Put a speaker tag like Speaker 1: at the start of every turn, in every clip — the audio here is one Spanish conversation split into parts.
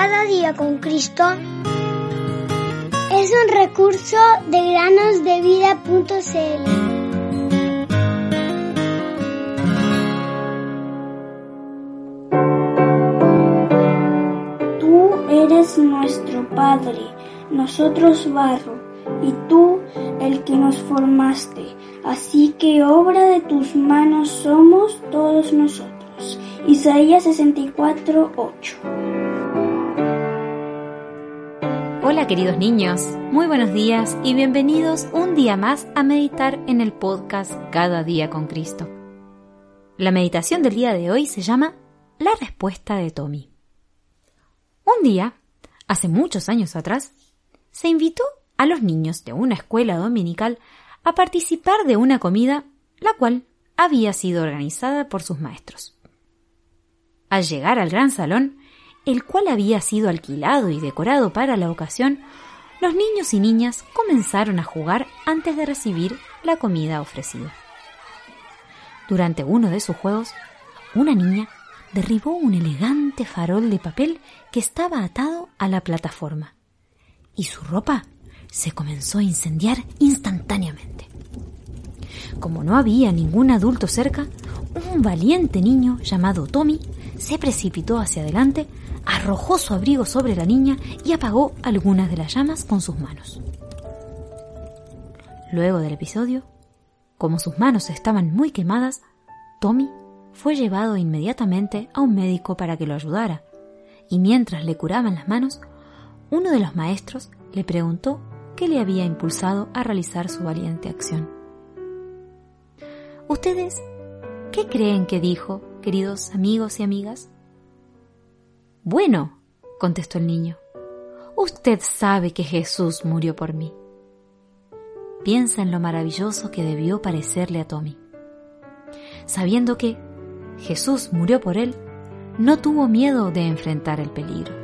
Speaker 1: Cada día con Cristo es un recurso de granosdevida.cl.
Speaker 2: Tú eres nuestro Padre, nosotros barro, y tú el que nos formaste. Así que obra de tus manos somos todos nosotros. Isaías 64, 8.
Speaker 3: Hola queridos niños, muy buenos días y bienvenidos un día más a meditar en el podcast Cada día con Cristo. La meditación del día de hoy se llama La respuesta de Tommy. Un día, hace muchos años atrás, se invitó a los niños de una escuela dominical a participar de una comida la cual había sido organizada por sus maestros. Al llegar al gran salón, el cual había sido alquilado y decorado para la ocasión, los niños y niñas comenzaron a jugar antes de recibir la comida ofrecida. Durante uno de sus juegos, una niña derribó un elegante farol de papel que estaba atado a la plataforma, y su ropa se comenzó a incendiar instantáneamente. Como no había ningún adulto cerca, un valiente niño llamado Tommy se precipitó hacia adelante arrojó su abrigo sobre la niña y apagó algunas de las llamas con sus manos. Luego del episodio, como sus manos estaban muy quemadas, Tommy fue llevado inmediatamente a un médico para que lo ayudara, y mientras le curaban las manos, uno de los maestros le preguntó qué le había impulsado a realizar su valiente acción. ¿Ustedes qué creen que dijo, queridos amigos y amigas? Bueno, contestó el niño, usted sabe que Jesús murió por mí. Piensa en lo maravilloso que debió parecerle a Tommy. Sabiendo que Jesús murió por él, no tuvo miedo de enfrentar el peligro.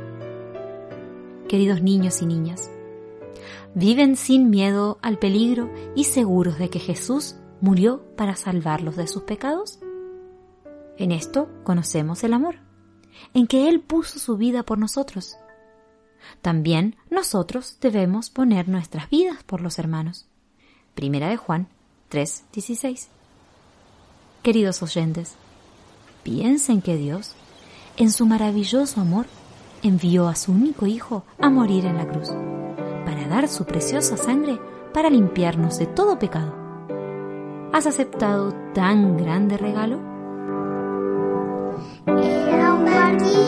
Speaker 3: Queridos niños y niñas, viven sin miedo al peligro y seguros de que Jesús murió para salvarlos de sus pecados? En esto conocemos el amor en que Él puso su vida por nosotros. También nosotros debemos poner nuestras vidas por los hermanos. Primera de Juan 3:16. Queridos oyentes, piensen que Dios, en su maravilloso amor, envió a su único Hijo a morir en la cruz, para dar su preciosa sangre para limpiarnos de todo pecado. ¿Has aceptado tan grande regalo? Hello, Marty.